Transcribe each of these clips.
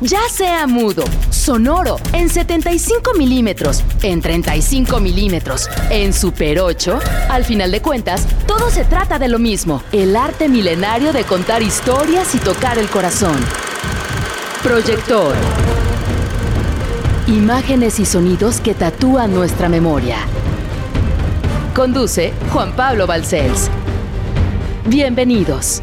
ya sea mudo, sonoro, en 75 milímetros, en 35 milímetros, en Super 8, al final de cuentas, todo se trata de lo mismo, el arte milenario de contar historias y tocar el corazón. Proyector. Imágenes y sonidos que tatúan nuestra memoria. Conduce Juan Pablo Balcells. Bienvenidos.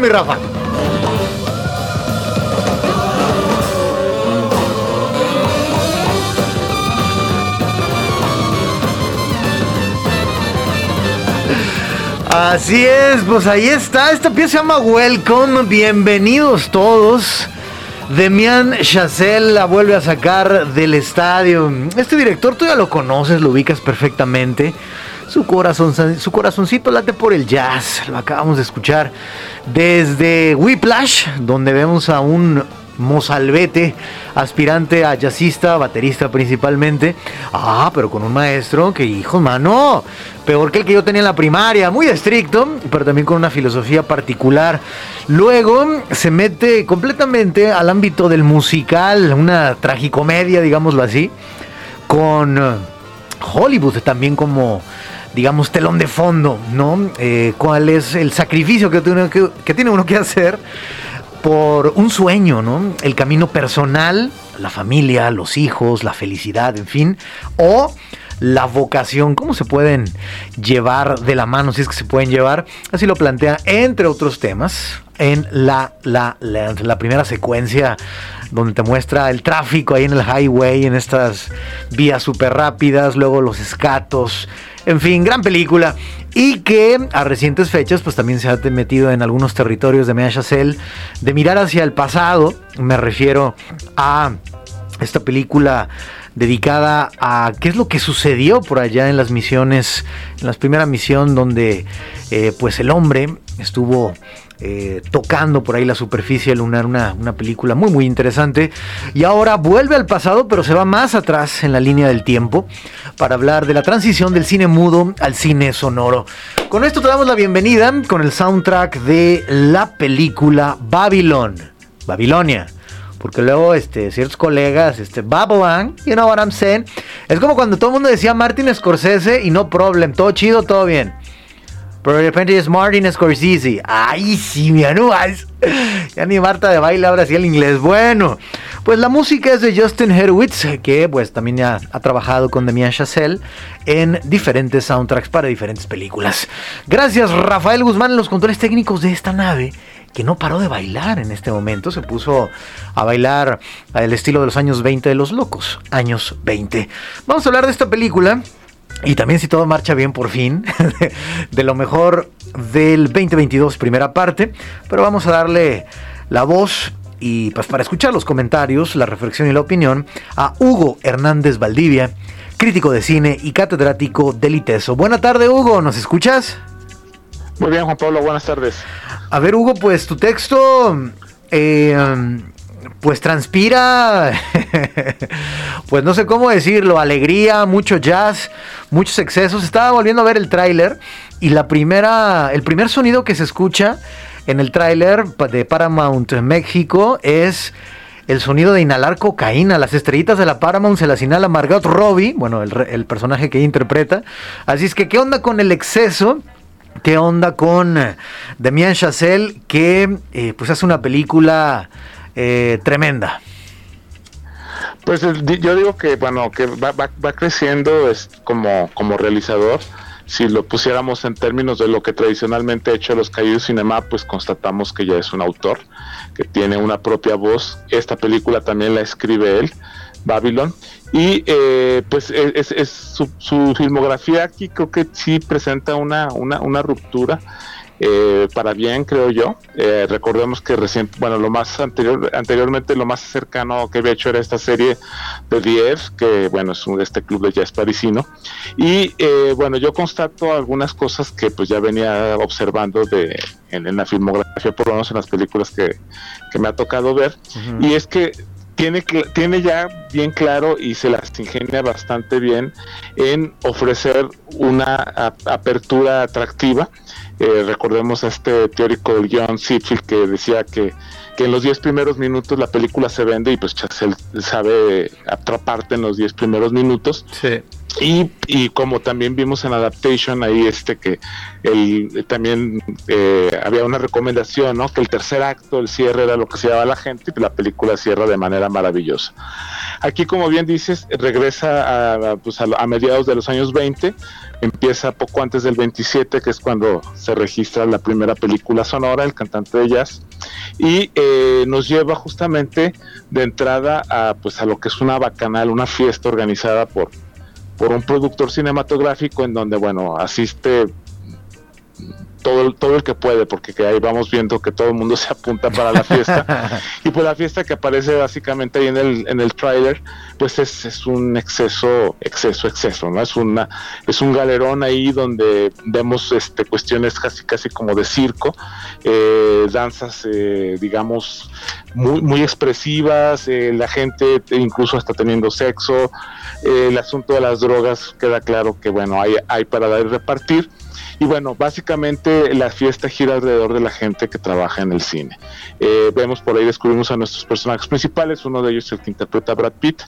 Mi Rafa. Así es, pues ahí está. Esta pieza se llama Welcome. Bienvenidos todos. Demian Chazelle la vuelve a sacar del estadio. Este director tú ya lo conoces, lo ubicas perfectamente. Su, corazón, su corazoncito late por el jazz, lo acabamos de escuchar desde Whiplash, donde vemos a un mozalbete, aspirante a jazzista, baterista principalmente. Ah, pero con un maestro que, hijo, mano, peor que el que yo tenía en la primaria, muy estricto, pero también con una filosofía particular. Luego se mete completamente al ámbito del musical, una tragicomedia, digámoslo así, con Hollywood también como digamos, telón de fondo, ¿no? Eh, ¿Cuál es el sacrificio que tiene, uno que hacer por un sueño, ¿no? El camino personal, la familia, los hijos, la felicidad, en fin, o la vocación, cómo se pueden llevar de la mano, si es que se pueden llevar. Así lo plantea, entre otros temas, en la, la, la, la primera secuencia donde te muestra el tráfico ahí en el highway, en estas vías súper rápidas, luego los escatos, en fin, gran película. Y que a recientes fechas, pues también se ha metido en algunos territorios de Mea Chazelle de mirar hacia el pasado. Me refiero a esta película dedicada a qué es lo que sucedió por allá en las misiones, en la primera misión donde eh, pues el hombre estuvo eh, tocando por ahí la superficie lunar, una, una, película muy muy interesante. Y ahora vuelve al pasado, pero se va más atrás en la línea del tiempo para hablar de la transición del cine mudo al cine sonoro. Con esto te damos la bienvenida con el soundtrack de la película Babylon, Babilonia. Porque luego este, ciertos colegas, este, Babylon, you know what I'm saying. Es como cuando todo el mundo decía Martin Scorsese y no problem, todo chido, todo bien. Pero de repente es Martin Scorsese. Ay, sí, mi anuas. Ya ni Marta de baile ahora sí el inglés. Bueno, pues la música es de Justin Hurwitz, que pues también ya ha trabajado con Demian Chazelle en diferentes soundtracks para diferentes películas. Gracias Rafael Guzmán en los controles técnicos de esta nave que no paró de bailar en este momento, se puso a bailar al estilo de los años 20 de los locos, años 20. Vamos a hablar de esta película y también si todo marcha bien por fin, de lo mejor del 2022 primera parte, pero vamos a darle la voz y pues para escuchar los comentarios, la reflexión y la opinión a Hugo Hernández Valdivia, crítico de cine y catedrático del ITESO. Buena tarde Hugo, ¿nos escuchas? Muy bien Juan Pablo, buenas tardes. A ver Hugo, pues tu texto eh, pues transpira, pues no sé cómo decirlo, alegría, mucho jazz, muchos excesos. Estaba volviendo a ver el tráiler y la primera, el primer sonido que se escucha en el tráiler de Paramount México es el sonido de inhalar cocaína. Las estrellitas de la Paramount se las inhala Margot Robbie, bueno, el, personaje que interpreta. Así es que, ¿qué onda con el exceso? ¿Qué onda con Demian Chazelle que eh, pues hace una película eh, tremenda. Pues yo digo que bueno que va, va, creciendo es como, como realizador. Si lo pusiéramos en términos de lo que tradicionalmente ha hecho los Caídos Cinema, pues constatamos que ya es un autor, que tiene una propia voz. Esta película también la escribe él, Babylon. Y eh, pues es, su, su, filmografía aquí creo que sí presenta una, una, una ruptura eh, para bien, creo yo. Eh, recordemos que recién, bueno, lo más anterior, anteriormente lo más cercano que había hecho era esta serie de Diez, que bueno, es un, este club de jazz parisino. Y eh, bueno, yo constato algunas cosas que pues ya venía observando de, en, la filmografía, por lo menos en las películas que, me ha tocado ver. Y es que tiene, tiene ya bien claro y se las ingenia bastante bien en ofrecer una apertura atractiva. Eh, recordemos a este teórico del John Sitfield que decía que, que en los 10 primeros minutos la película se vende y pues Chazelle sabe atraparte en los 10 primeros minutos. Sí. Y, y, como también vimos en Adaptation ahí este que el, también eh, había una recomendación, ¿no? Que el tercer acto, el cierre era lo que se daba a la gente y la película cierra de manera maravillosa. Aquí, como bien dices, regresa a, pues a, mediados de los años 20, empieza poco antes del 27, que es cuando se registra la primera película sonora, El cantante de jazz, y eh, nos lleva justamente de entrada a, pues, a lo que es una bacanal, una fiesta organizada por por un productor cinematográfico en donde, bueno, asiste todo, todo el que puede, porque ahí vamos viendo que todo el mundo se apunta para la fiesta. y pues la fiesta que aparece básicamente ahí en el, en el tráiler, pues es, es, un exceso, exceso, exceso, ¿no? Es una, es un galerón ahí donde vemos este cuestiones casi casi como de circo, eh, danzas eh, digamos muy, muy expresivas, eh, la gente incluso está teniendo sexo, el asunto de las drogas queda claro que bueno hay, hay para dar y repartir y bueno, básicamente la fiesta gira alrededor de la gente que trabaja en el cine. Eh, vemos por ahí, descubrimos a nuestros personajes principales, uno de ellos es el que interpreta Brad Pitt,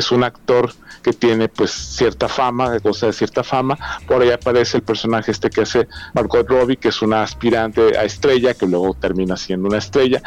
es un actor que tiene pues cierta fama, goza de cierta fama. Por ahí aparece el personaje este que hace Margot Robbie, que es una aspirante a estrella, que luego termina siendo una estrella.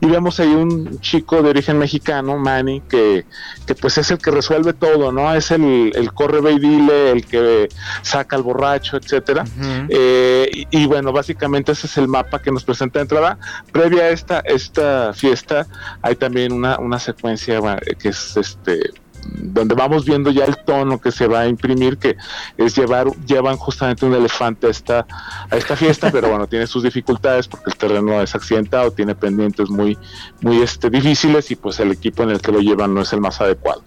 Y vemos ahí un chico de origen mexicano, Manny, que, que pues es el que resuelve todo, ¿no? Es el, el corre ve dile, el que saca al borracho, etcétera. Eh, y, bueno, básicamente ese es el mapa que nos presenta de entrada. Previa a esta, esta fiesta hay también una, una secuencia que es este donde vamos viendo ya el tono que se va a imprimir, que es llevar, llevan justamente un elefante a esta, a esta fiesta, pero bueno, tiene sus dificultades porque el terreno es accidentado, tiene pendientes muy, muy este, difíciles y pues el equipo en el que lo llevan no es el más adecuado.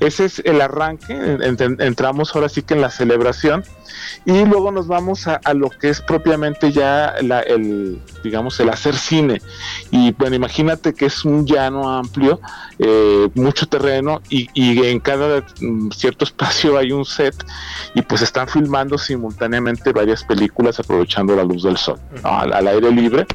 ese es el arranque, entramos ahora sí que en la celebración y luego nos vamos a, lo que es propiamente ya el, digamos, el hacer cine. Y bueno, imagínate que es un llano amplio, eh, mucho terreno y, en cada mm, cierto espacio hay un set y pues están filmando simultáneamente varias películas aprovechando la luz del sol, al, aire libre.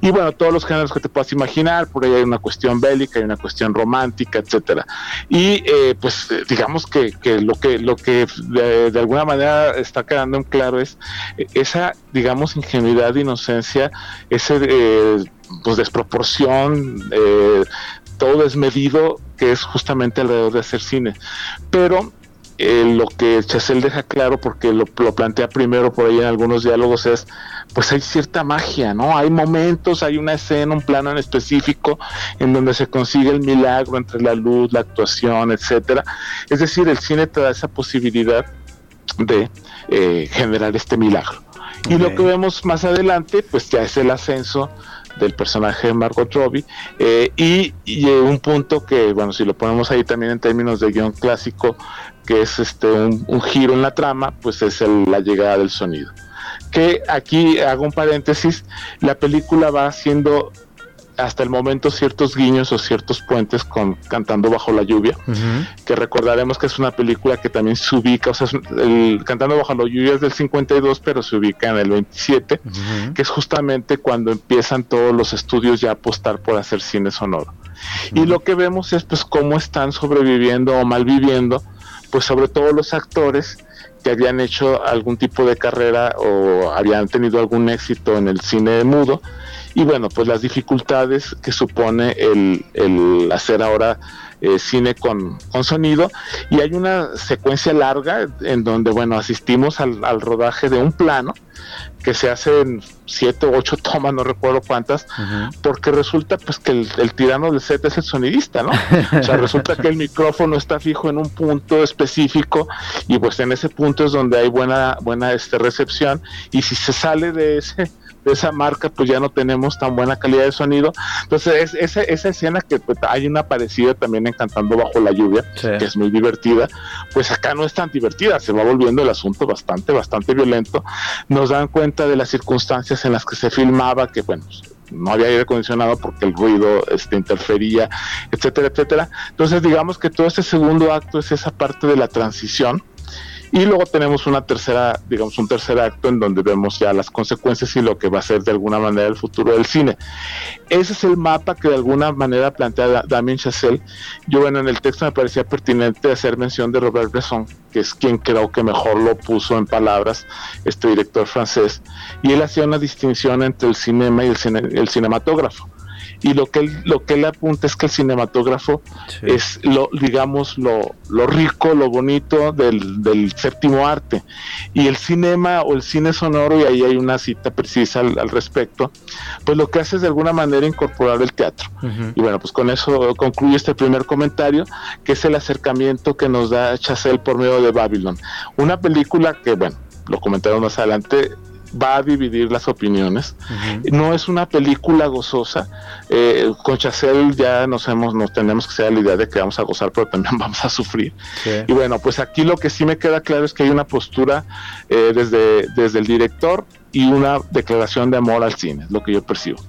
Y bueno, todos los géneros que te puedas imaginar, por ahí hay una cuestión bélica, hay una cuestión romántica, etcétera. Y eh, pues digamos que, lo que lo que de, de alguna manera está quedando en claro es eh, esa, digamos, ingenuidad, inocencia, ese eh, pues desproporción, eh, todo desmedido que es justamente alrededor de hacer cine. Pero lo que Chazelle deja claro, porque lo, lo, plantea primero por ahí en algunos diálogos, es pues hay cierta magia, ¿no? Hay momentos, hay una escena, un plano en específico en donde se consigue el milagro entre la luz, la actuación, etcétera. Es decir, el cine te da esa posibilidad de eh, generar este milagro. Y lo que vemos más adelante, pues ya es el ascenso del personaje de Margot Robbie eh, y, un punto que, bueno, si lo ponemos ahí también en términos de guion clásico, que es este un, giro en la trama, pues es la llegada del sonido. Que aquí hago un paréntesis, la película va siendo hasta el momento ciertos guiños o ciertos puentes con Cantando bajo la lluvia, que recordaremos que es una película que también se ubica, o sea, el Cantando bajo la lluvia es del 52, pero se ubica en el 27, que es justamente cuando empiezan todos los estudios ya a apostar por hacer cine sonoro. Y lo que vemos es pues cómo están sobreviviendo o malviviendo, pues sobre todo los actores que habían hecho algún tipo de carrera o habían tenido algún éxito en el cine mudo y bueno, pues las dificultades que supone el, el hacer ahora eh, cine con, con, sonido. Y hay una secuencia larga en donde bueno asistimos al, al rodaje de un plano que se hace en siete o ocho tomas, no recuerdo cuántas, porque resulta pues que el, tirano del set es el sonidista, ¿no? O sea, resulta que el micrófono está fijo en un punto específico y pues en ese punto es donde hay buena, buena este, recepción. Y si se sale de ese de esa marca, pues ya no tenemos tan buena calidad de sonido. Entonces, esa, esa escena que pues, hay una parecida también en Cantando Bajo la Lluvia, que es muy divertida, pues acá no es tan divertida, se va volviendo el asunto bastante, bastante violento. Nos dan cuenta de las circunstancias en las que se filmaba, que bueno, no había aire acondicionado porque el ruido este, interfería, etcétera, etcétera. Entonces, digamos que todo este segundo acto es esa parte de la transición y luego tenemos una tercera, digamos, un tercer acto en donde vemos ya las consecuencias y lo que va a ser de alguna manera el futuro del cine. Ese es el mapa que de alguna manera plantea Damien Chazelle. Yo, bueno, en el texto me parecía pertinente hacer mención de Robert Bresson, que es quien creo que mejor lo puso en palabras, este director francés. Y él hacía una distinción entre el cinema y el, el cinematógrafo y lo que él, lo que él apunta es que el cinematógrafo es lo digamos lo, lo rico lo bonito del, del, séptimo arte. Y el cinema o el cine sonoro y ahí hay una cita precisa al, respecto pues lo que hace es de alguna manera incorporar el teatro. Y bueno pues con eso concluye este primer comentario que es el acercamiento que nos da Chazelle por medio de Babylon. Una película que bueno lo comentaron más adelante va a dividir las opiniones. No es una película gozosa. Eh, con Chacel ya nos hemos, nos tenemos que ser la idea de que vamos a gozar, pero también vamos a sufrir. Y bueno, pues aquí lo que sí me queda claro es que hay una postura eh, desde, desde el director y una declaración de amor al cine, es lo que yo percibo.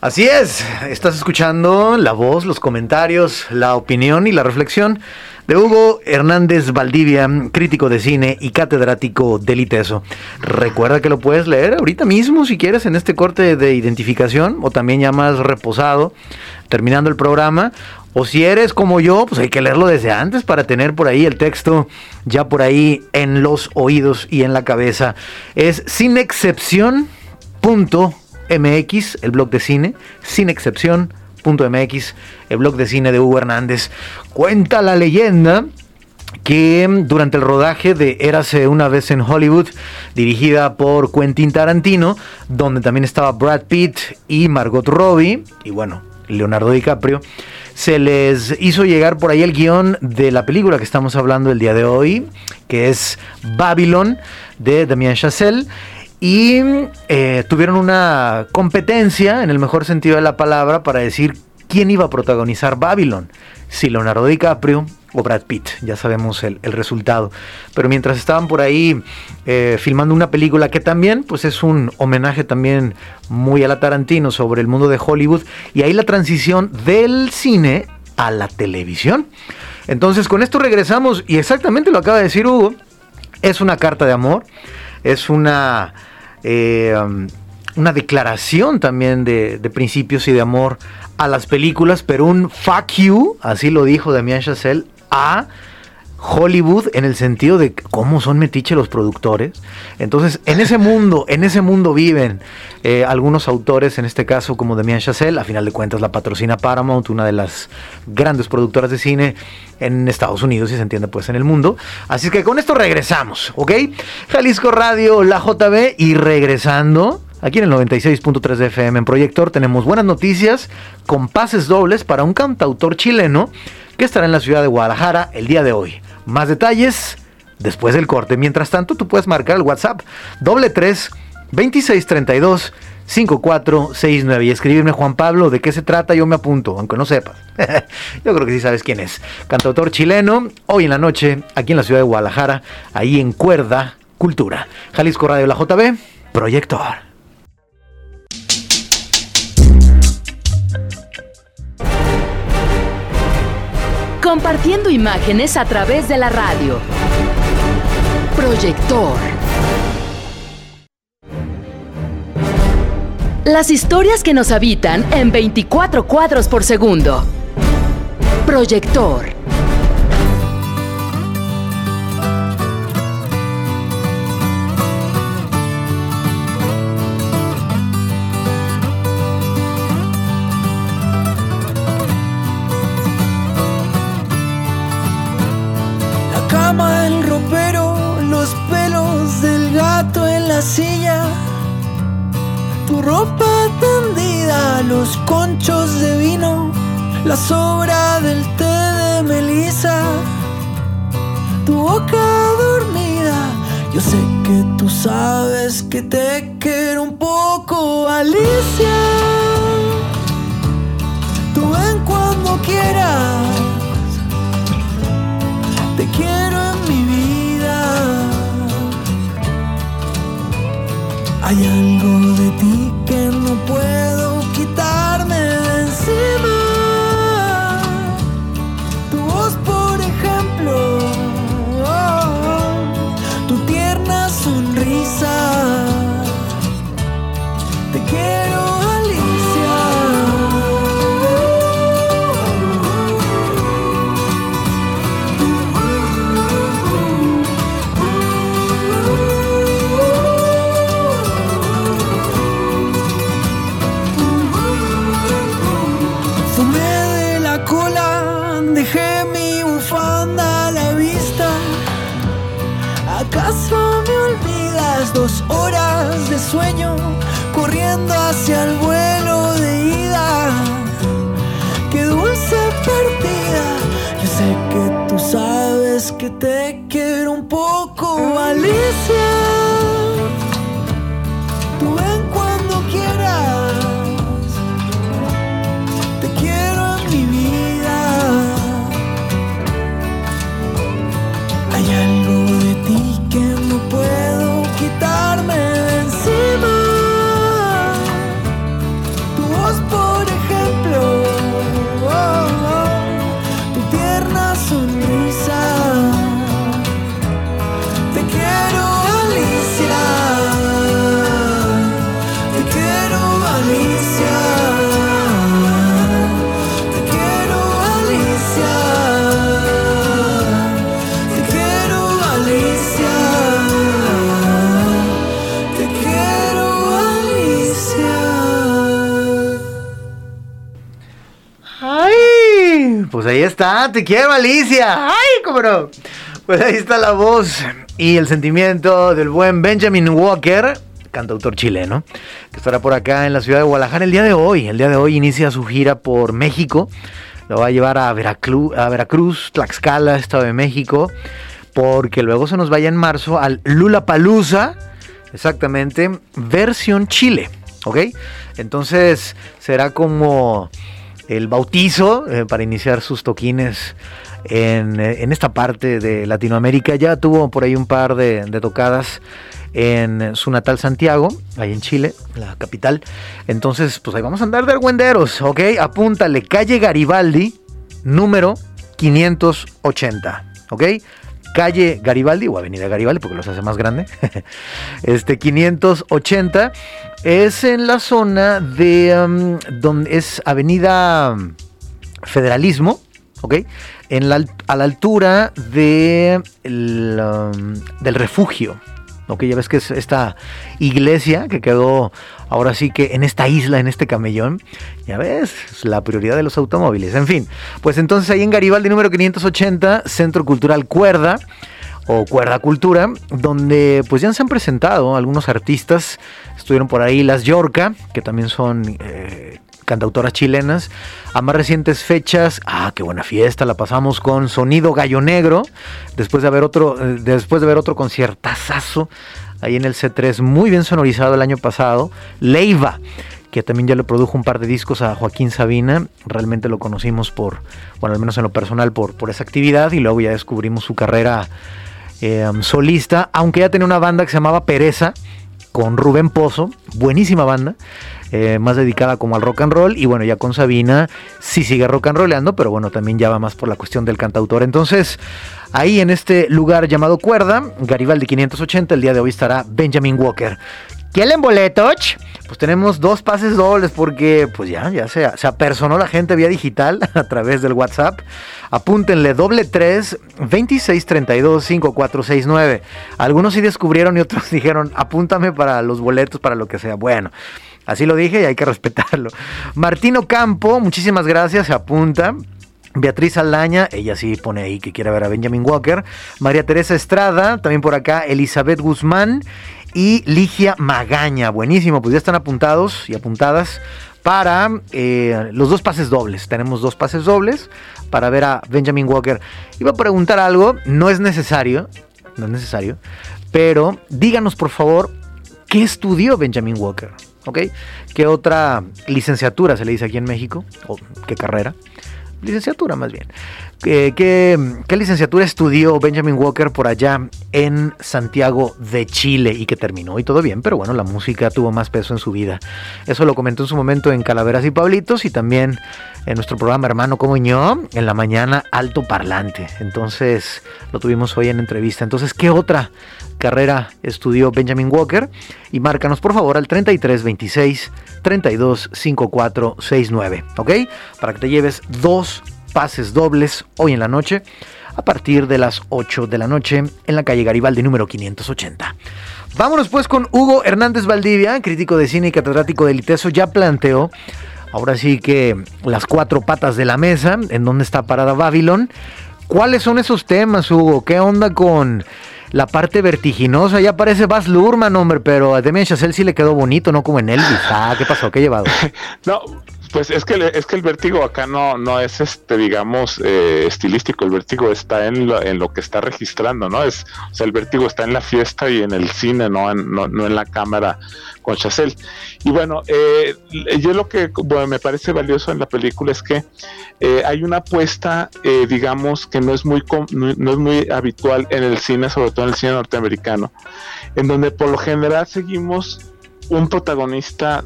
Así es, estás escuchando la voz, los comentarios, la opinión y la reflexión de Hugo Hernández Valdivia, crítico de cine y catedrático del ITESO. Recuerda que lo puedes leer ahorita mismo si quieres en este corte de identificación o también ya más reposado, terminando el programa. O si eres como yo, pues hay que leerlo desde antes para tener por ahí el texto ya por ahí en los oídos y en la cabeza. Es sin excepción. MX, el blog de cine, sin excepción. El blog de cine de Hugo Hernández. Cuenta la leyenda que durante el rodaje de Érase una vez en Hollywood, dirigida por Quentin Tarantino, donde también estaba Brad Pitt y Margot Robbie, y bueno, Leonardo DiCaprio, se les hizo llegar por ahí el guion de la película que estamos hablando el día de hoy, que es Babylon, de Damien Chazelle y eh, tuvieron una competencia, en el mejor sentido de la palabra, para decir quién iba a protagonizar Babylon, si Leonardo DiCaprio o Brad Pitt, ya sabemos el, resultado. Pero mientras estaban por ahí eh, filmando una película que también pues es un homenaje también muy a la Tarantino sobre el mundo de Hollywood y ahí la transición del cine a la televisión. Entonces con esto regresamos y exactamente lo acaba de decir Hugo, es una carta de amor, es una... Eh, una declaración también de, principios y de amor a las películas, pero un fuck you, así lo dijo Damien Chazelle, a Hollywood en el sentido de cómo son metiche los productores. Entonces, en ese mundo, en ese mundo viven eh, algunos autores, en este caso como Damien Chazelle, a final de cuentas la patrocina Paramount, una de las grandes productoras de cine en Estados Unidos y se entiende pues en el mundo. Así que con esto regresamos, ¿ok? Jalisco Radio, la JB y regresando. Aquí en el 96.3 de FM en Proyector tenemos buenas noticias con pases dobles para un cantautor chileno que estará en la ciudad de Guadalajara el día de hoy. Más detalles después del corte. Mientras tanto, tú puedes marcar el WhatsApp doble 3 2632 5469 y escribirme Juan Pablo de qué se trata, yo me apunto, aunque no sepas. yo creo que sí sabes quién es. Cantautor chileno, hoy en la noche, aquí en la ciudad de Guadalajara, ahí en Cuerda Cultura. Jalisco Radio La JB, Proyector. Compartiendo imágenes a través de la radio. Proyector. Las historias que nos habitan en 24 cuadros por segundo. Proyector. Silla, tu ropa tendida, los conchos de vino, la sobra del té de melisa, tu boca dormida. Yo sé que tú sabes que te quiero un poco, Alicia. Tú ven cuando quieras, te quiero Hay algo de ti que no puedo quitarme corriendo hacia el vuelo de ida. Qué dulce partida. Yo sé que tú sabes que te quiero un poco, Alicia. Pues ahí está, te quiero Alicia. Ay, cómo no. Pues ahí está la voz y el sentimiento del buen Benjamin Walker, cantautor chileno, que estará por acá en la ciudad de Guadalajara el día de hoy. El día de hoy inicia su gira por México. Lo va a llevar a Veracruz, a Veracruz Tlaxcala, Estado de México, porque luego se nos vaya en marzo al Lula Palusa, exactamente, versión Chile. ¿Ok? Entonces será como el bautizo eh, para iniciar sus toquines en, esta parte de Latinoamérica. Ya tuvo por ahí un par de, de tocadas en su natal Santiago, ahí en Chile, la capital. Entonces, pues ahí vamos a andar de argüenderos, ¿ok? Apúntale, calle Garibaldi, número 580, ¿ok? Calle Garibaldi o Avenida Garibaldi, porque los hace más grande. este 580 es en la zona de donde es Avenida Federalismo, ¿ok? En la, a la altura de um, del refugio, que ya ves que es esta iglesia que quedó ahora sí que en esta isla, en este camellón, ya ves, es la prioridad de los automóviles. En fin, pues entonces ahí en Garibaldi número 580, Centro Cultural Cuerda o Cuerda Cultura, donde pues ya se han presentado algunos artistas, estuvieron por ahí las Yorca, que también son eh, cantautoras chilenas. A más recientes fechas, ah, qué buena fiesta, la pasamos con Sonido Gallo Negro, después de haber otro, eh, después de ver otro conciertazazo ahí en el C3, muy bien sonorizado el año pasado. Leiva, que también ya le produjo un par de discos a Joaquín Sabina. Realmente lo conocimos por, bueno, al menos en lo personal, por, por esa actividad y luego ya descubrimos su carrera eh, solista, aunque ya tenía una banda que se llamaba Pereza con Rubén Pozo, buenísima banda. Eh, más dedicada como al rock and roll. Y bueno, ya con Sabina sí sigue rock and rollando, pero bueno, también ya va más por la cuestión del cantautor. Entonces, ahí en este lugar llamado Cuerda, Garibaldi 580, el día de hoy estará Benjamin Walker. ¿Quieren boletos? Pues tenemos dos pases dobles porque pues ya, ya se, se apersonó la gente vía digital a través del WhatsApp. Apúntenle doble 3 26 32 5469. Algunos sí descubrieron y otros dijeron apúntame para los boletos, para lo que sea. Bueno. Así lo dije y hay que respetarlo. Martino Campo, muchísimas gracias, se apunta. Beatriz Aldaña, ella sí pone ahí que quiere ver a Benjamin Walker. María Teresa Estrada, también por acá Elizabeth Guzmán y Ligia Magaña. Buenísimo, pues ya están apuntados y apuntadas para eh, los dos pases dobles. Tenemos dos pases dobles para ver a Benjamin Walker. Iba a preguntar algo, no es necesario, no es necesario, pero díganos por favor, ¿qué estudió Benjamin Walker? ¿ok? ¿Qué otra licenciatura se le dice aquí en México? ¿O qué carrera? Licenciatura más bien. ¿Qué, qué, licenciatura estudió Benjamin Walker por allá en Santiago de Chile y que terminó y todo bien, pero bueno, la música tuvo más peso en su vida. Eso lo comentó en su momento en Calaveras y Pablitos y también en nuestro programa Hermano como yo, en la mañana Alto Parlante. Entonces lo tuvimos hoy en entrevista. Entonces, ¿qué otra carrera estudió Benjamin Walker? Y márcanos por favor al 3326 325469, ¿ok? Para que te lleves dos pases dobles hoy en la noche a partir de las 8 de la noche en la calle Garibaldi número 580. Vámonos pues con Hugo Hernández Valdivia, crítico de cine y catedrático del ITESO, ya planteó ahora sí que las cuatro patas de la mesa, en donde está parada Babylon. ¿Cuáles son esos temas, Hugo? ¿Qué onda con la parte vertiginosa? Ya parece Baz Luhrmann, hombre, pero a Demian Chazelle sí le quedó bonito, no como en Elvis. Ah, ¿qué pasó? ¿Qué he llevado? no, pues es que es que el vértigo acá no no es este digamos eh, estilístico, el vértigo está en lo, en lo que está registrando, ¿no? Es o sea, el vértigo está en la fiesta y en el cine, no en, no, en la cámara con Chazelle. Y bueno, eh, yo lo que me parece valioso en la película es que eh, hay una apuesta, digamos, que no es muy no es muy habitual en el cine, sobre todo en el cine norteamericano, en donde por lo general seguimos un protagonista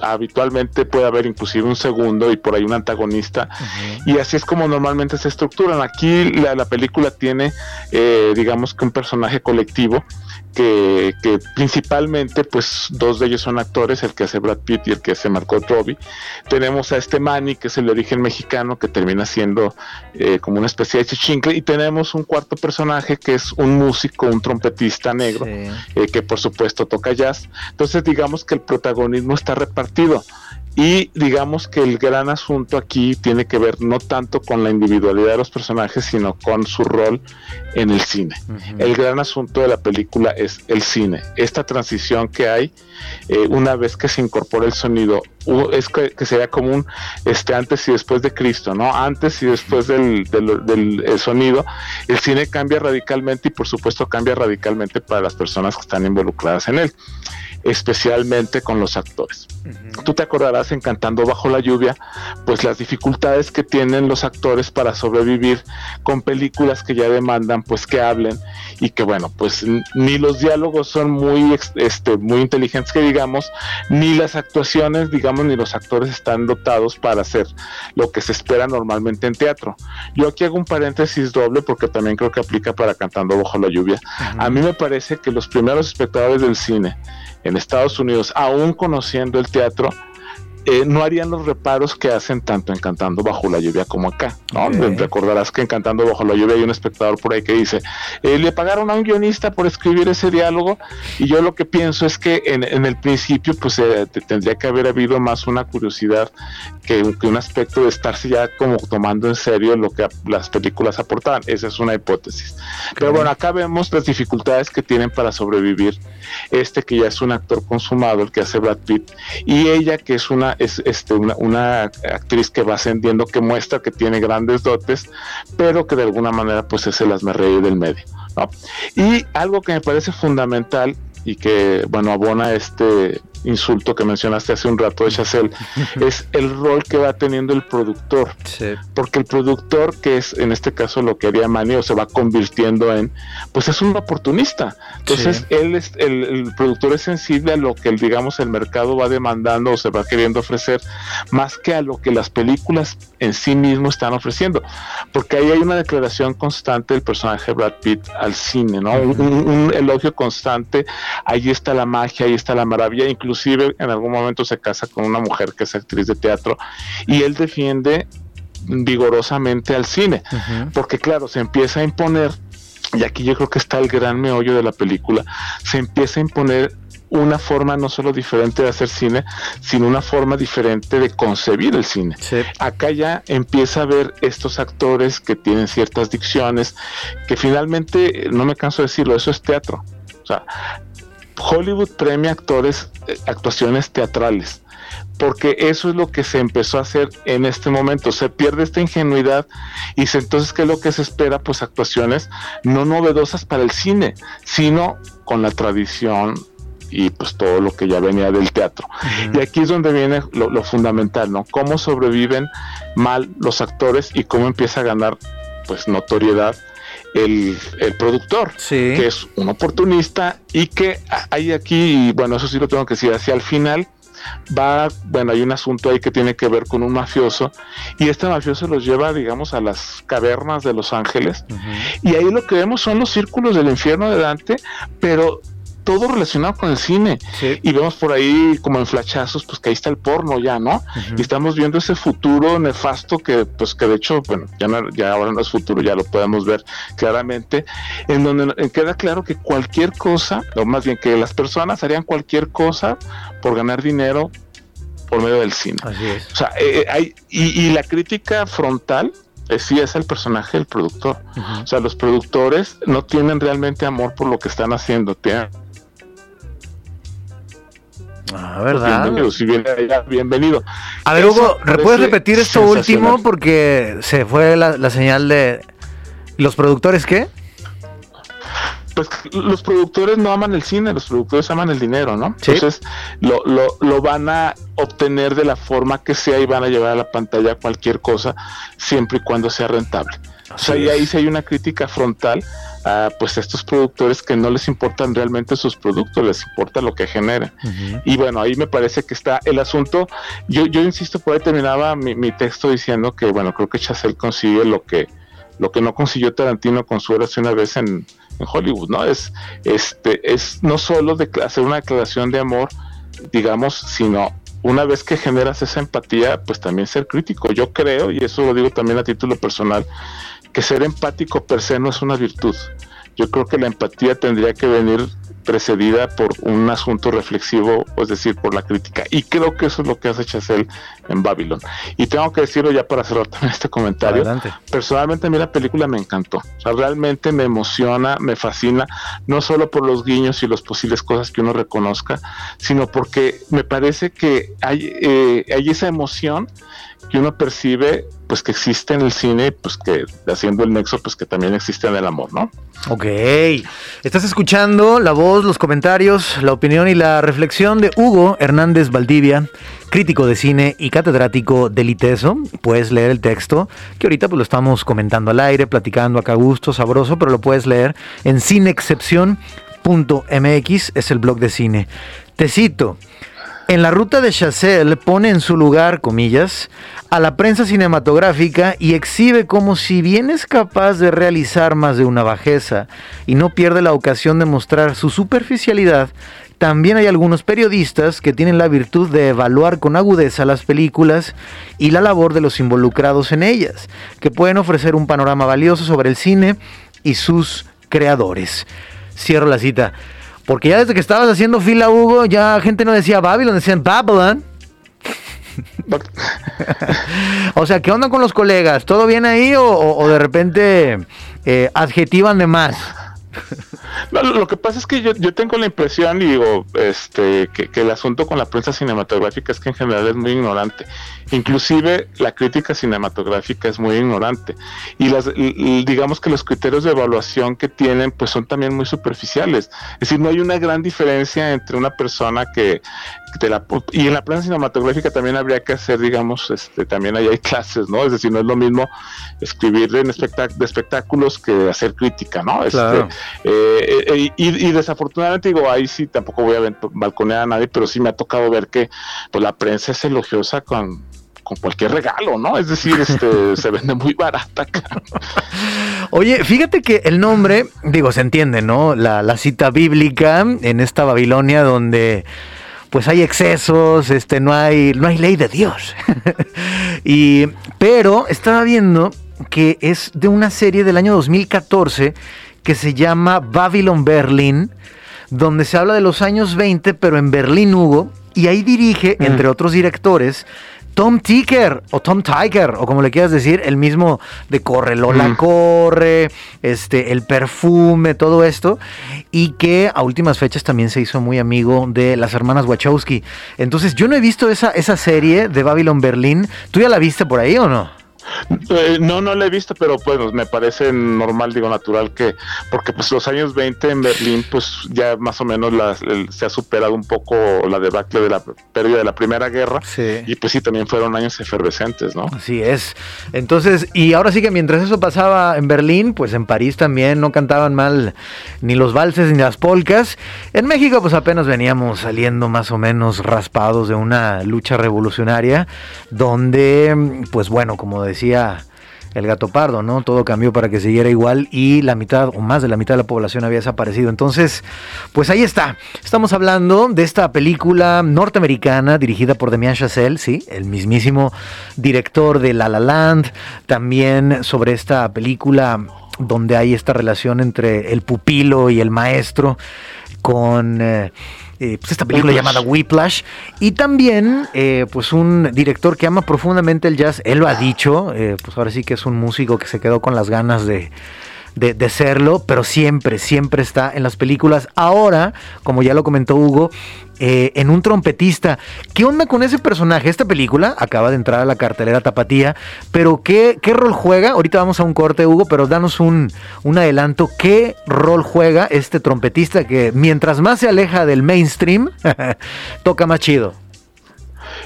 habitualmente puede haber inclusive un segundo y por ahí un antagonista y así es como normalmente se estructuran aquí la, película tiene eh, digamos que un personaje colectivo que, principalmente pues dos de ellos son actores, el que hace Brad Pitt y el que hace Marco Robbie. Tenemos a este Manny, que es el origen mexicano, que termina siendo eh, como una especie de chichincle, y tenemos un cuarto personaje que es un músico, un trompetista negro, eh, que por supuesto toca jazz. Entonces digamos que el protagonismo está repartido. Y digamos que el gran asunto aquí tiene que ver no tanto con la individualidad de los personajes, sino con su rol en el cine. El gran asunto de la película es el cine. Esta transición que hay eh, una vez que se incorpora el sonido, es que, sería común este, antes y después de Cristo, ¿no? Antes y después del, del, sonido, el cine cambia radicalmente y por supuesto cambia radicalmente para las personas que están involucradas en él. Especialmente con los actores. Tú te acordarás en Cantando bajo la lluvia, pues las dificultades que tienen los actores para sobrevivir con películas que ya demandan pues que hablen y que bueno, pues ni los diálogos son muy este muy inteligentes que digamos, ni las actuaciones, digamos, ni los actores están dotados para hacer lo que se espera normalmente en teatro. Yo aquí hago un paréntesis doble porque también creo que aplica para Cantando bajo la lluvia. A mí me parece que los primeros espectadores del cine en Estados Unidos, aún conociendo el teatro, eh, no harían los reparos que hacen tanto en Cantando Bajo la Lluvia como acá. ¿no? Recordarás que en Cantando Bajo la Lluvia hay un espectador por ahí que dice, eh, le pagaron a un guionista por escribir ese diálogo y yo lo que pienso es que en, el principio pues eh, tendría que haber habido más una curiosidad que, un aspecto de estarse ya como tomando en serio lo que las películas aportaban. Esa es una hipótesis. Pero bueno, acá vemos las dificultades que tienen para sobrevivir este que ya es un actor consumado, el que hace Brad Pitt, y ella que es una es este, una, actriz que va ascendiendo, que muestra que tiene grandes dotes, pero que de alguna manera pues es el asmerreír del medio. Y algo que me parece fundamental y que, bueno, abona este insulto que mencionaste hace un rato de Chazelle, es el rol que va teniendo el productor. Porque el productor, que es en este caso lo que haría Manny, o se va convirtiendo en, pues es un oportunista. Entonces, él es, el, productor es sensible a lo que, digamos, el mercado va demandando o se va queriendo ofrecer, más que a lo que las películas en sí mismo están ofreciendo. Porque ahí hay una declaración constante del personaje Brad Pitt al cine, ¿no? un, un elogio constante, ahí está la magia, ahí está la maravilla, incluso inclusive en algún momento se casa con una mujer que es actriz de teatro y él defiende vigorosamente al cine, porque claro, se empieza a imponer, y aquí yo creo que está el gran meollo de la película, se empieza a imponer una forma no solo diferente de hacer cine, sino una forma diferente de concebir el cine. Acá ya empieza a ver estos actores que tienen ciertas dicciones, que finalmente, no me canso de decirlo, eso es teatro. O sea, Hollywood premia actores, eh, actuaciones teatrales, porque eso es lo que se empezó a hacer en este momento. Se pierde esta ingenuidad y entonces, ¿qué es lo que se espera? Pues actuaciones no novedosas para el cine, sino con la tradición y pues todo lo que ya venía del teatro. Y aquí es donde viene lo, lo, fundamental, ¿no? Cómo sobreviven mal los actores y cómo empieza a ganar pues notoriedad el, productor, que es un oportunista y que hay aquí, bueno, eso sí lo tengo que decir, hacia el final va, bueno, hay un asunto ahí que tiene que ver con un mafioso y este mafioso los lleva, digamos, a las cavernas de Los Ángeles y ahí lo que vemos son los círculos del infierno de Dante, pero todo relacionado con el cine. Y vemos por ahí como en flachazos, pues que ahí está el porno ya, ¿no? Y estamos viendo ese futuro nefasto que, pues que de hecho, bueno, ya, ya ahora no es futuro, ya lo podemos ver claramente, en donde queda claro que cualquier cosa, o más bien que las personas harían cualquier cosa por ganar dinero por medio del cine. Así es. O sea, eh, eh, hay, y, la crítica frontal eh, sí es el personaje del productor. O sea, los productores no tienen realmente amor por lo que están haciendo, tienen Ah, ¿verdad? Bienvenido, si viene allá, bienvenido. A ver, Hugo, ¿puedes repetir esto último? Porque se fue la, señal de. ¿Los productores qué? Pues los productores no aman el cine, los productores aman el dinero, ¿no? Entonces lo, lo, lo, van a obtener de la forma que sea y van a llevar a la pantalla cualquier cosa siempre y cuando sea rentable. O sea, y ahí sí hay una crítica frontal a pues estos productores que no les importan realmente sus productos, les importa lo que generen. Y bueno, ahí me parece que está el asunto. Yo, yo insisto, por ahí terminaba mi, texto diciendo que bueno, creo que Chazelle consigue lo que lo que no consiguió Tarantino con su hace una vez en, Hollywood, ¿no? Es este es no solo de hacer una declaración de amor, digamos, sino una vez que generas esa empatía, pues también ser crítico. Yo creo, y eso lo digo también a título personal, que ser empático per se no es una virtud. Yo creo que la empatía tendría que venir precedida por un asunto reflexivo, es decir, por la crítica. Y creo que eso es lo que hace Chazelle en Babylon. Y tengo que decirlo ya para cerrar también este comentario. Personalmente a mí la película me encantó. O sea, realmente me emociona, me fascina, no solo por los guiños y las posibles cosas que uno reconozca, sino porque me parece que hay, eh, hay esa emoción que uno percibe pues que existe en el cine, pues que haciendo el nexo, pues que también existe en el amor, ¿no? Ok, estás escuchando la voz, los comentarios, la opinión y la reflexión de Hugo Hernández Valdivia, crítico de cine y catedrático del ITESO. Puedes leer el texto, que ahorita pues lo estamos comentando al aire, platicando acá a gusto, sabroso, pero lo puedes leer en cineexcepción.mx, es el blog de cine. Te cito. En la ruta de Chazelle pone en su lugar, comillas, a la prensa cinematográfica y exhibe como si bien es capaz de realizar más de una bajeza y no pierde la ocasión de mostrar su superficialidad, también hay algunos periodistas que tienen la virtud de evaluar con agudeza las películas y la labor de los involucrados en ellas, que pueden ofrecer un panorama valioso sobre el cine y sus creadores. Cierro la cita. Porque ya desde que estabas haciendo fila, Hugo, ya gente no decía Babylon, decían Babylon. o sea, ¿qué onda con los colegas? ¿Todo bien ahí o, de repente eh, adjetivan de más? lo que pasa es que yo, tengo la impresión, y digo, este, que, el asunto con la prensa cinematográfica es que en general es muy ignorante. Inclusive la crítica cinematográfica es muy ignorante. Y las, digamos que los criterios de evaluación que tienen, pues son también muy superficiales. Es decir, no hay una gran diferencia entre una persona que, la, y en la prensa cinematográfica también habría que hacer, digamos, este, también ahí hay clases, ¿no? Es decir, no es lo mismo escribir en de espectáculos que hacer crítica, ¿no? Este, eh, eh, y, desafortunadamente digo, ahí sí tampoco voy a balconear a nadie, pero sí me ha tocado ver que pues, la prensa es elogiosa con, cualquier regalo, ¿no? Es decir, este, se vende muy barata. Oye, fíjate que el nombre, digo, se entiende, ¿no? La, la cita bíblica en esta Babilonia donde pues hay excesos, este, no hay, no hay ley de Dios. y, pero estaba viendo que es de una serie del año 2014 que se llama Babylon Berlin, donde se habla de los años 20, pero en Berlín hubo, y ahí dirige, entre otros directores, Tom Ticker o Tom Tiger o como le quieras decir, el mismo de Corre Lola mm. Corre, este, el perfume, todo esto, y que a últimas fechas también se hizo muy amigo de las hermanas Wachowski. Entonces, yo no he visto esa, esa serie de Babylon Berlin. ¿Tú ya la viste por ahí o no? Eh, no, no la he visto, pero pues me parece normal, digo, natural que, porque pues los años 20 en Berlín, pues ya más o menos se ha superado un poco la debacle de la pérdida de la Primera Guerra. Y pues sí, también fueron años efervescentes, ¿no? Así es. Entonces, y ahora sí que mientras eso pasaba en Berlín, pues en París también no cantaban mal ni los valses ni las polcas. En México, pues apenas veníamos saliendo más o menos raspados de una lucha revolucionaria, donde, pues bueno, como decía, decía el gato pardo, ¿no? Todo cambió para que siguiera igual y la mitad o más de la mitad de la población había desaparecido. Entonces, pues ahí está. Estamos hablando de esta película norteamericana dirigida por Demian Chazelle, sí, el mismísimo director de La La Land. También sobre esta película donde hay esta relación entre el pupilo y el maestro con... Eh, eh, pues esta película llamada Whiplash. Y también, eh, pues un director que ama profundamente el jazz, él lo ha dicho, eh, pues ahora sí que es un músico que se quedó con las ganas de, de, serlo, pero siempre, siempre está en las películas. Ahora, como ya lo comentó Hugo, eh, en un trompetista. ¿Qué onda con ese personaje? Esta película acaba de entrar a la cartelera tapatía, pero ¿qué, rol juega? Ahorita vamos a un corte, Hugo, pero danos un, un adelanto. ¿Qué rol juega este trompetista que mientras más se aleja del mainstream, toca más chido?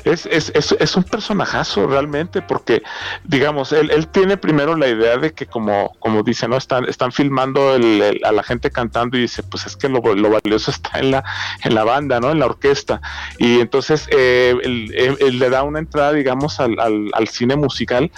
Es, es, es, es, un personajazo realmente, porque, digamos, él, él, tiene primero la idea de que, como, como dice, ¿no? Están, están filmando el, a la gente cantando y dice, pues es que lo, lo, valioso está en la, en la banda, ¿no? En la orquesta. Y entonces eh, él, le da una entrada, digamos, al, al, al cine musical,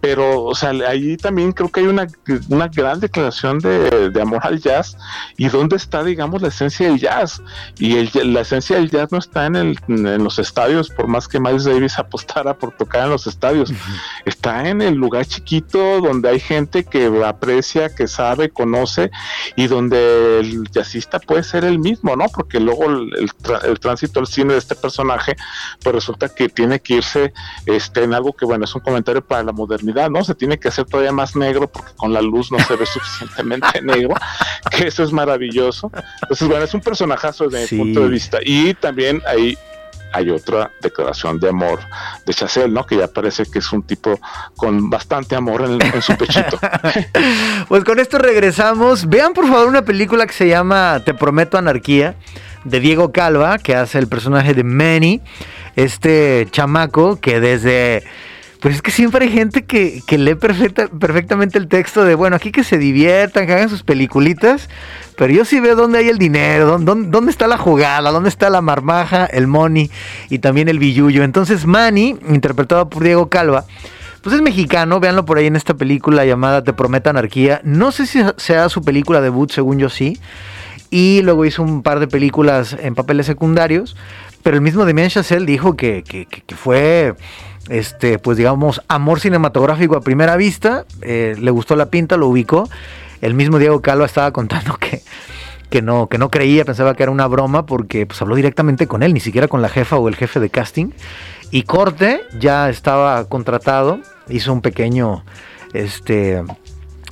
pero, o sea, ahí también creo que hay una, una gran declaración de, amor al jazz y dónde está, digamos, la esencia del jazz. Y el, la esencia del jazz no está en, el, en los estadios, por más que Miles Davis apostara por tocar en los estadios, está en el lugar chiquito donde hay gente que aprecia, que sabe, conoce y donde el jazzista puede ser el mismo, ¿no? Porque luego el, el tránsito al cine de este personaje, pues resulta que tiene que irse este, en algo que, bueno, es un comentario para la modernidad ¿no? Se tiene que hacer todavía más negro porque con la luz no se ve suficientemente negro, que eso es maravilloso. Entonces, bueno, es un personajazo desde mi punto de vista. Y también ahí hay otra declaración de amor de Chazelle, ¿no? Que ya parece que es un tipo con bastante amor en, su pechito. pues con esto regresamos. Vean por favor una película que se llama Te prometo anarquía de Diego Calva, que hace el personaje de Manny, este chamaco que desde pues es que siempre hay gente que, lee perfectamente el texto de, bueno, aquí que se diviertan, que hagan sus peliculitas, pero yo sí veo dónde hay el dinero, dónde, dónde está la jugada, dónde está la marmaja, el money y también el billuyo. Entonces Manny, interpretado por Diego Calva, pues es mexicano, véanlo por ahí en esta película llamada Te Prometo Anarquía. No sé si sea su película debut, según yo sí. Y luego hizo un par de películas en papeles secundarios. Pero el mismo Demian Chazelle dijo que, que, que fue este, pues digamos, amor cinematográfico a primera vista. Eh, le gustó la pinta, lo ubicó. El mismo Diego Calva estaba contando que, que, no, que no creía, pensaba que era una broma porque pues, habló directamente con él, ni siquiera con la jefa o el jefe de casting. Y Corte ya estaba contratado, hizo un pequeño este,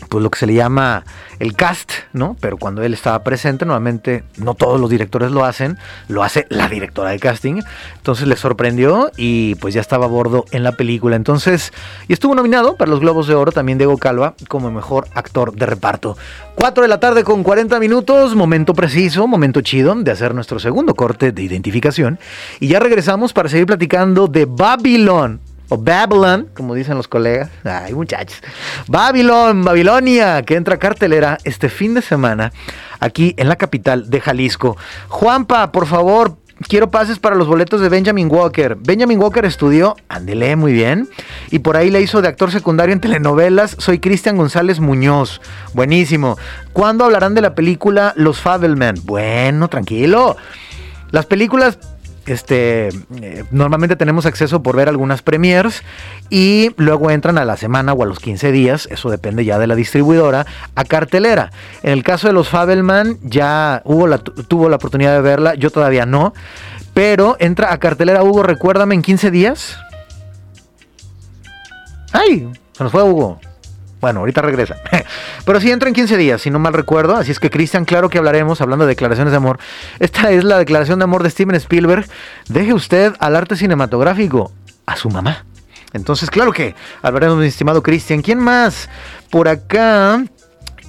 pues lo que se le llama el cast, ¿no? Pero cuando él estaba presente, nuevamente no todos los directores lo hacen, lo hace la directora de casting. Entonces le sorprendió y pues ya estaba a bordo en la película. Entonces, y estuvo nominado para los Globos de Oro también Diego Calva como mejor actor de reparto. 4 de la tarde con 40 minutos, momento preciso, momento chido de hacer nuestro segundo corte de identificación. Y ya regresamos para seguir platicando de Babylon, o Babylon, como dicen los colegas. Ay, muchachos. Babylon, Babilonia, que entra cartelera este fin de semana aquí en la capital de Jalisco. Juanpa, por favor, quiero pases para los boletos de Benjamin Walker. Benjamin Walker estudió, ándele, muy bien. Y por ahí le hizo de actor secundario en telenovelas. Soy Cristian González Muñoz. Buenísimo. ¿Cuándo hablarán de la película Los Fabelman? Bueno, tranquilo. Las películas este, eh, normalmente tenemos acceso por ver algunas premiers y luego entran a la semana o a los 15 días, eso depende ya de la distribuidora, a cartelera. En el caso de los Fabelman ya hubo la, tuvo la oportunidad de verla, yo todavía no, pero entra a cartelera Hugo, recuérdame, en 15 días. ¡Ay! Se nos fue Hugo. Bueno, ahorita regresa. Pero sí entra en 15 días, si no mal recuerdo. Así es que, Cristian, claro que hablaremos hablando de declaraciones de amor. Esta es la declaración de amor de Steven Spielberg. Deje usted al arte cinematográfico a su mamá. Entonces, claro que hablaremos, mi estimado Cristian. ¿Quién más? Por acá.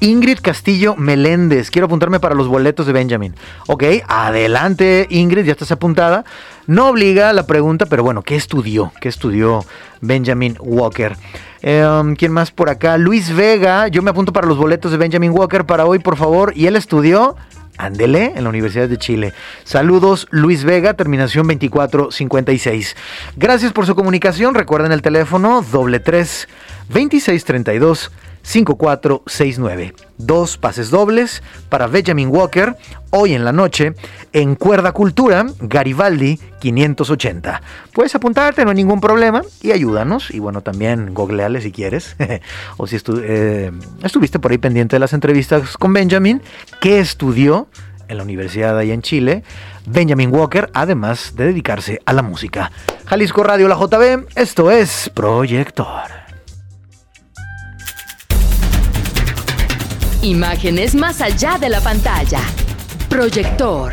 Ingrid Castillo Meléndez. Quiero apuntarme para los boletos de Benjamin. Ok, adelante Ingrid, ya estás apuntada. No obliga la pregunta, pero bueno, ¿qué estudió? ¿Qué estudió Benjamin Walker? Em, ¿Quién más por acá? Luis Vega. Yo me apunto para los boletos de Benjamin Walker para hoy, por favor. Y él estudió. Ándele, en la Universidad de Chile. Saludos, Luis Vega, terminación 2456. Gracias por su comunicación. Recuerden el teléfono doble tres 2632 5469. Dos pases dobles para Benjamin Walker hoy en la noche en Cuerda Cultura, Garibaldi 580. Puedes apuntarte, no hay ningún problema y ayúdanos. Y bueno, también googleale si quieres. o si eh, estuviste por ahí pendiente de las entrevistas con Benjamin, que estudió en la universidad ahí en Chile, Benjamin Walker, además de dedicarse a la música. Jalisco Radio, la JB, esto es Proyector. Imágenes más allá de la pantalla. Proyector.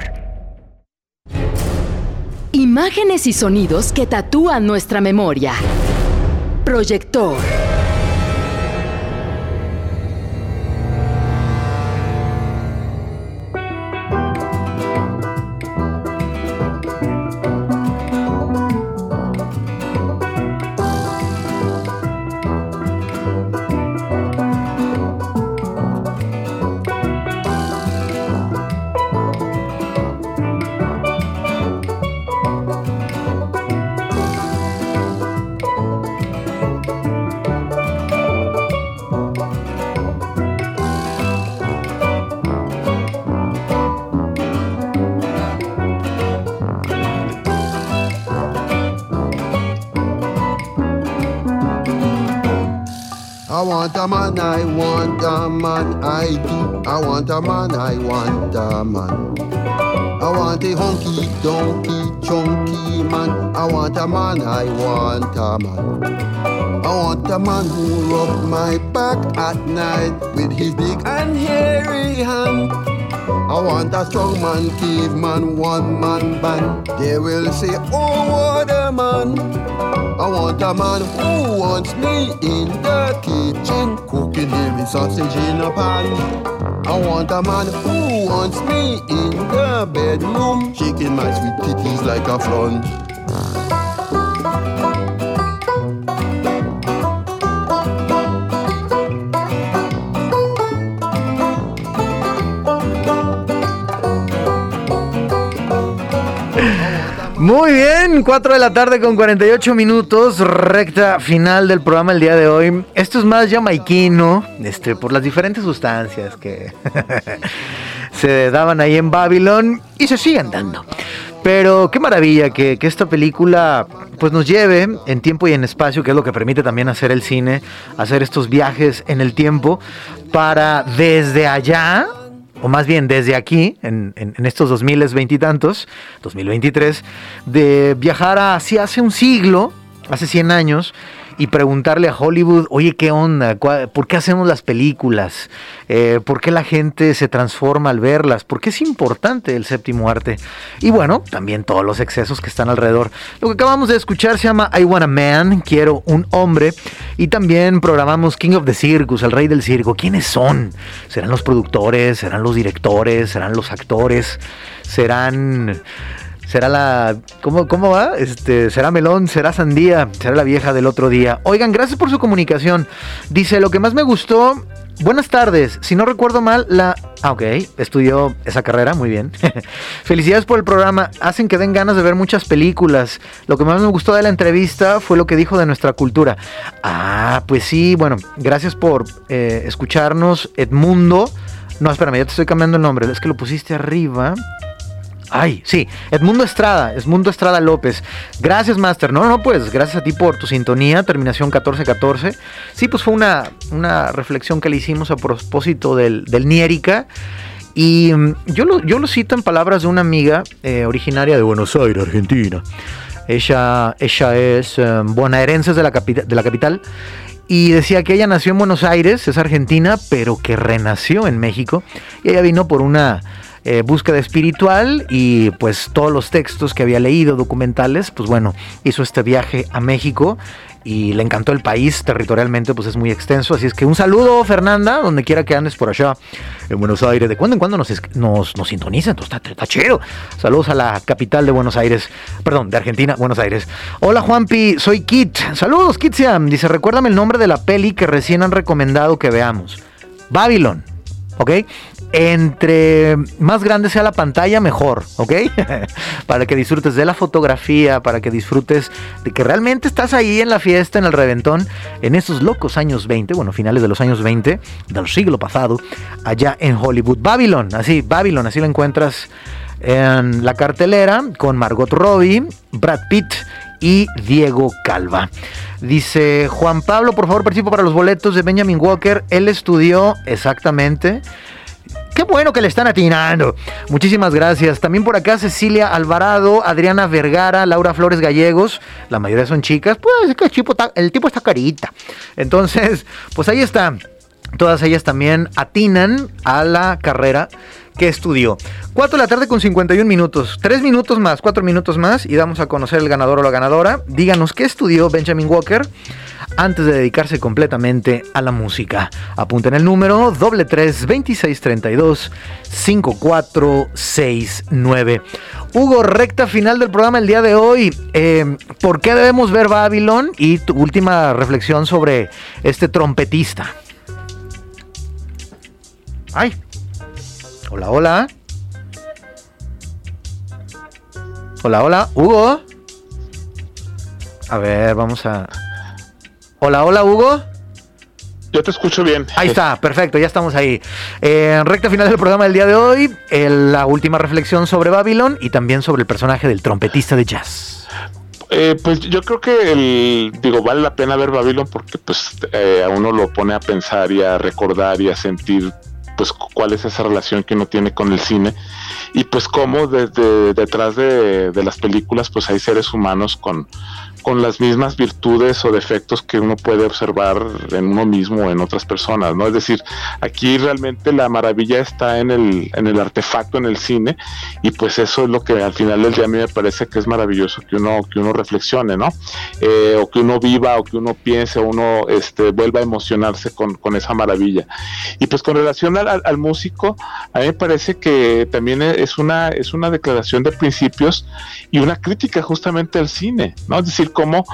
Imágenes y sonidos que tatúan nuestra memoria. Proyector. I. I want a man, I want a man. I want a honky, donkey, chunky man. I want a man, I want a man. I want a man who rub my back at night with his big and hairy hand. I want a strong man, caveman, one man band. They will say, Oh, man. I want a man who wants me in the kitchen, cooking him sausage in a pan. I want a man who wants me in the bedroom, shaking my sweet titties like a front. Muy bien, 4 de la tarde con 48 minutos, recta final del programa el día de hoy. Esto es más jamaiquino, este, por las diferentes sustancias que se daban ahí en Babylon y se siguen dando. Pero qué maravilla que, que, esta película pues nos lleve en tiempo y en espacio, que es lo que permite también hacer el cine, hacer estos viajes en el tiempo, para desde allá o más bien desde aquí, en, en, estos 2020 y tantos, 2023, de viajar hacia hace un siglo, hace 100 años, y preguntarle a Hollywood, oye, ¿qué onda? ¿Por qué hacemos las películas? Eh, ¿Por qué la gente se transforma al verlas? ¿Por qué es importante el séptimo arte? Y bueno, también todos los excesos que están alrededor. Lo que acabamos de escuchar se llama I Want a Man, Quiero un Hombre. Y también programamos King of the Circus, el rey del circo. ¿Quiénes son? ¿Serán los productores? ¿Serán los directores? ¿Serán los actores? ¿Serán será la. ¿Cómo, cómo va? Este, será melón, será sandía, será la vieja del otro día. Oigan, gracias por su comunicación. Dice, lo que más me gustó. Buenas tardes. Si no recuerdo mal, la. Ah, ok. Estudió esa carrera, muy bien. Felicidades por el programa. Hacen que den ganas de ver muchas películas. Lo que más me gustó de la entrevista fue lo que dijo de nuestra cultura. Ah, pues sí, bueno, gracias por eh, escucharnos, Edmundo. No, espérame, ya te estoy cambiando el nombre. Es que lo pusiste arriba. Ay, sí, Edmundo Estrada, Edmundo Estrada López. Gracias, Master. No, no, pues gracias a ti por tu sintonía, terminación 1414. Sí, pues fue una, una reflexión que le hicimos a propósito del, del Niérica. Y um, yo lo, yo lo cito en palabras de una amiga eh, originaria de Buenos Aires, Argentina. Ella, ella es eh, bonaerense de la, de la capital y decía que ella nació en Buenos Aires, es argentina, pero que renació en México. Y ella vino por una eh, búsqueda espiritual y pues todos los textos que había leído, documentales, pues bueno, hizo este viaje a México y le encantó el país, territorialmente pues es muy extenso, así es que un saludo Fernanda, donde quiera que andes por allá en Buenos Aires, de cuando en cuando nos, nos, entonces está, está, chido. Saludos a la capital de Buenos Aires, perdón, de Argentina, Buenos Aires. Hola Juanpi, soy Kit, saludos Kitsiam, dice, recuérdame el nombre de la peli que recién han recomendado que veamos, Babylon. ¿ok? Entre más grande sea la pantalla, mejor, ¿ok? para que disfrutes de la fotografía, para que disfrutes de que realmente estás ahí en la fiesta, en el reventón, en esos locos años 20, bueno, finales de los años 20 del siglo pasado, allá en Hollywood. Babylon, así, Babylon, así lo encuentras en la cartelera con Margot Robbie, Brad Pitt y Diego Calva. Dice Juan Pablo, por favor, participo para los boletos de Benjamin Walker. Él estudió exactamente. Qué bueno que le están atinando. Muchísimas gracias. También por acá Cecilia Alvarado, Adriana Vergara, Laura Flores Gallegos. La mayoría son chicas. Pues es que el tipo, está, el tipo está carita. Entonces, pues ahí está. Todas ellas también atinan a la carrera que estudió. 4 de la tarde con 51 minutos. 3 minutos más, 4 minutos más y damos a conocer el ganador o la ganadora. Díganos qué estudió Benjamin Walker antes de dedicarse completamente a la música. Apunten el número doble 3 26 32 5469. Hugo, recta final del programa el día de hoy. Eh, ¿Por qué debemos ver Babylon? Y tu última reflexión sobre este trompetista. Ay, Hola, hola. Hola, hola. Hugo. A ver, vamos a... Hola, hola, Hugo. Yo te escucho bien. Ahí está, perfecto, ya estamos ahí. Eh, recta final del programa del día de hoy, el, la última reflexión sobre Babylon y también sobre el personaje del trompetista de jazz. Eh, pues yo creo que el, digo vale la pena ver Babylon porque pues eh, a uno lo pone a pensar y a recordar y a sentir pues cuál es esa relación que uno tiene con el cine. Y pues cómo desde detrás de, de las películas pues hay seres humanos con, con las mismas virtudes o defectos que uno puede observar en uno mismo o en otras personas, ¿no? Es decir, aquí realmente la maravilla está en el, en el artefacto, en el cine, y pues eso es lo que al final del día a mí me parece que es maravilloso que uno, que uno reflexione, ¿no? Eh, o que uno viva, o que uno piense, o uno este, vuelva a emocionarse con, con esa maravilla. Y pues con relación al, al, músico, a mí me parece que también es una, es una declaración de principios y una crítica justamente al cine, ¿no? Es decir, cómo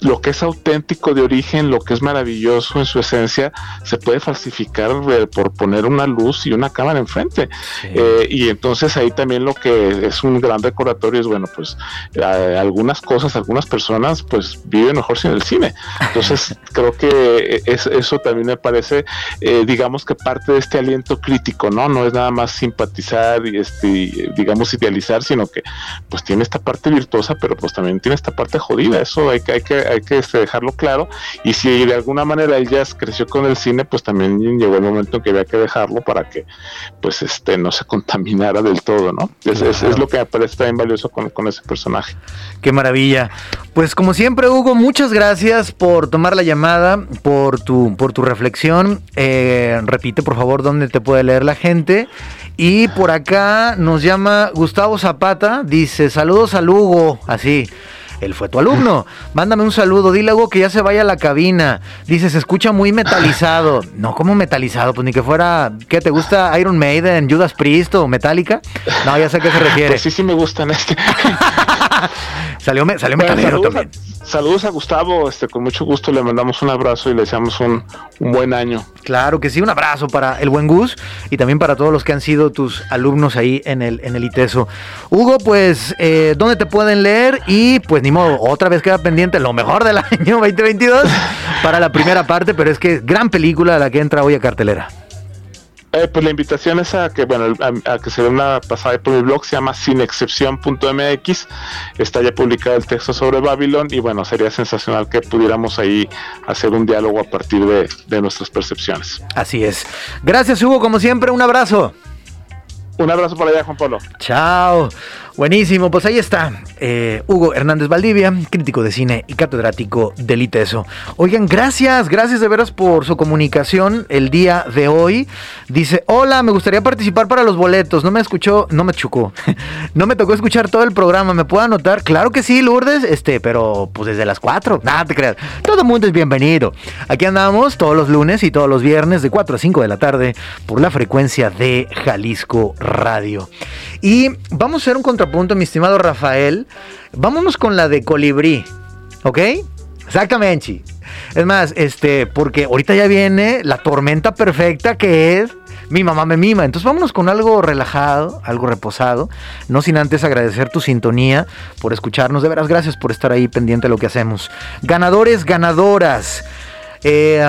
lo que es auténtico de origen, lo que es maravilloso en su esencia, se puede falsificar eh, por poner una luz y una cámara enfrente. Eh, y entonces ahí también lo que es un gran recordatorio es, bueno, pues algunas cosas, algunas personas pues viven mejor sin el cine. Entonces creo que es, eso también me parece, eh, digamos que parte de este aliento crítico, ¿no? No es nada más simpatizar y este, digamos idealizar, sino que pues tiene esta parte virtuosa, pero pues también tiene esta parte jodida. Eso hay que, hay que hay que este, dejarlo claro. Y si de alguna manera el jazz creció con el cine, pues también llegó el momento en que había que dejarlo para que pues este no se contaminara del todo, ¿no? Es, es, lo que me parece también valioso con, con, ese personaje. Qué maravilla. Pues como siempre, Hugo, muchas gracias por tomar la llamada, por tu, por tu reflexión. Eh, repite, por favor, dónde te puede leer la gente. Y por acá nos llama Gustavo Zapata, dice, saludos al Hugo, así. Él fue tu alumno. Mándame un saludo. Dile algo que ya se vaya a la cabina. Dice, se escucha muy metalizado. No, ¿cómo metalizado? Pues ni que fuera. ¿Qué te gusta? Iron Maiden, Judas Priest o Metallica. No, ya sé a qué se refiere. Pues sí, sí me gustan este. salió, salió metalero también. saludos a Gustavo. Este, con mucho gusto le mandamos un abrazo y le deseamos un, un buen año. Claro que sí, un abrazo para el buen Gus y también para todos los que han sido tus alumnos ahí en el, en el ITESO. Hugo, pues, eh, ¿dónde te pueden leer? Y pues ni modo, otra vez queda pendiente lo mejor del año 2022 para la primera parte, pero es que gran película la que entra hoy a cartelera. Eh, pues la invitación es a que, bueno, a, que se dé una pasada por mi blog, se llama sinexcepción.mx, está ya publicado el texto sobre Babylon y bueno, sería sensacional que pudiéramos ahí hacer un diálogo a partir de, de nuestras percepciones. Así es. Gracias Hugo, como siempre, un abrazo. Un abrazo por allá, Juan Pablo. Chao. Buenísimo, pues ahí está eh, Hugo Hernández Valdivia, crítico de cine y catedrático del ITESO. Oigan, gracias, gracias de veras por su comunicación el día de hoy. Dice, hola, me gustaría participar para los boletos. No me escuchó, no me chocó. no me tocó escuchar todo el programa. ¿Me puedo anotar? Claro que sí, Lourdes, este, pero pues desde las 4. Nada te creas. Todo el mundo es bienvenido. Aquí andamos todos los lunes y todos los viernes de 4 a 5 de la tarde por la frecuencia de Jalisco Radio. Y vamos a hacer un contrapunto, mi estimado Rafael. Vámonos con la de colibrí, ¿ok? Exactamente. Es más, este, porque ahorita ya viene la tormenta perfecta que es mi mamá me mima. Entonces vámonos con algo relajado, algo reposado. No sin antes agradecer tu sintonía por escucharnos. De veras, gracias por estar ahí pendiente de lo que hacemos. Ganadores, ganadoras. Eh,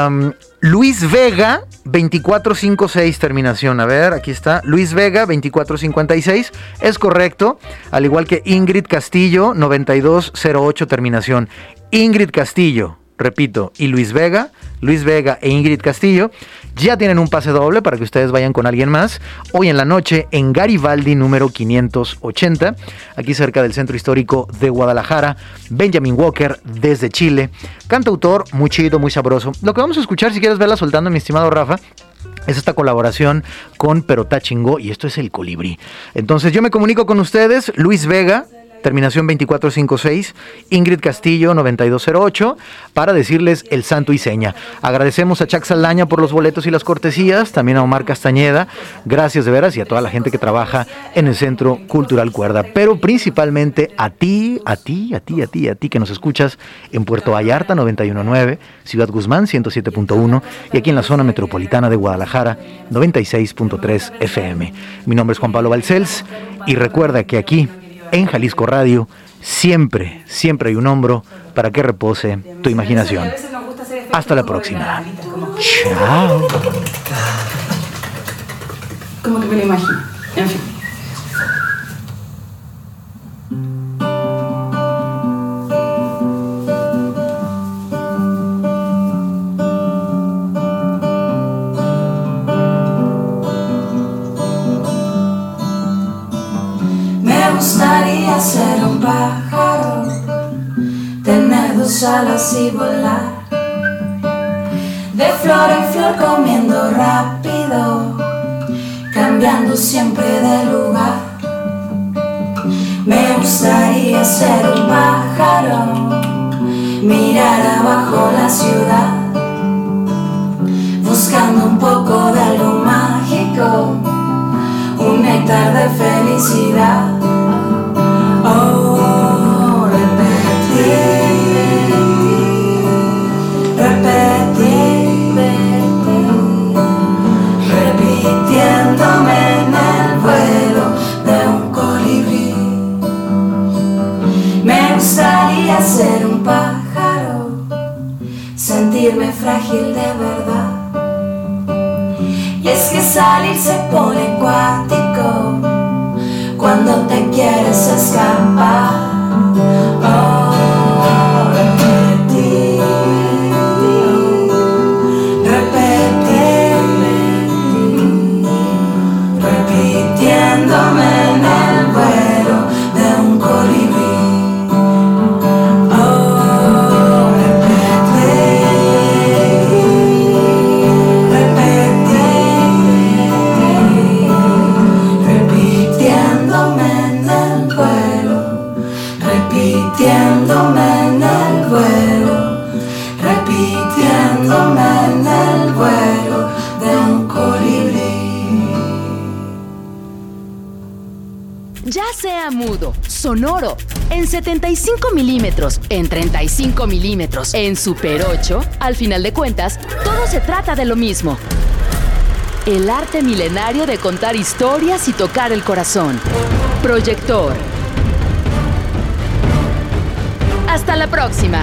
Luis Vega, 2456 terminación. A ver, aquí está. Luis Vega, 2456. Es correcto. Al igual que Ingrid Castillo, 9208 terminación. Ingrid Castillo, repito, y Luis Vega, Luis Vega e Ingrid Castillo, ya tienen un pase doble para que ustedes vayan con alguien más. Hoy en la noche en Garibaldi número 580, aquí cerca del centro histórico de Guadalajara. Benjamin Walker desde Chile, cantautor muy chido, muy sabroso. Lo que vamos a escuchar, si quieres verla soltando, mi estimado Rafa, es esta colaboración con Perotá Chingó y esto es el colibrí. Entonces yo me comunico con ustedes, Luis Vega, terminación 2456, Ingrid Castillo 9208, para decirles el santo y seña. Agradecemos a Chac Saldaña por los boletos y las cortesías, también a Omar Castañeda, gracias de veras y a toda la gente que trabaja en el Centro Cultural Cuerda, pero principalmente a ti, a ti, a ti, a ti, a ti que nos escuchas en Puerto Vallarta 919, Ciudad Guzmán 107.1 y aquí en la zona metropolitana de Guadalajara 96.3 FM. Mi nombre es Juan Pablo Balcells y recuerda que aquí en Jalisco Radio, siempre, siempre hay un hombro para que repose tu imaginación. Hasta la próxima. Chao. Como que me lo imagino. En fin. Gustaría ser un pájaro, tener dos alas y volar. De flor en flor comiendo rápido, cambiando siempre de lugar. Me gustaría ser un pájaro, mirar abajo la ciudad, buscando un poco de algo mágico, un néctar de felicidad. En 35 milímetros, en Super 8, al final de cuentas, todo se trata de lo mismo. El arte milenario de contar historias y tocar el corazón. Proyector. Hasta la próxima.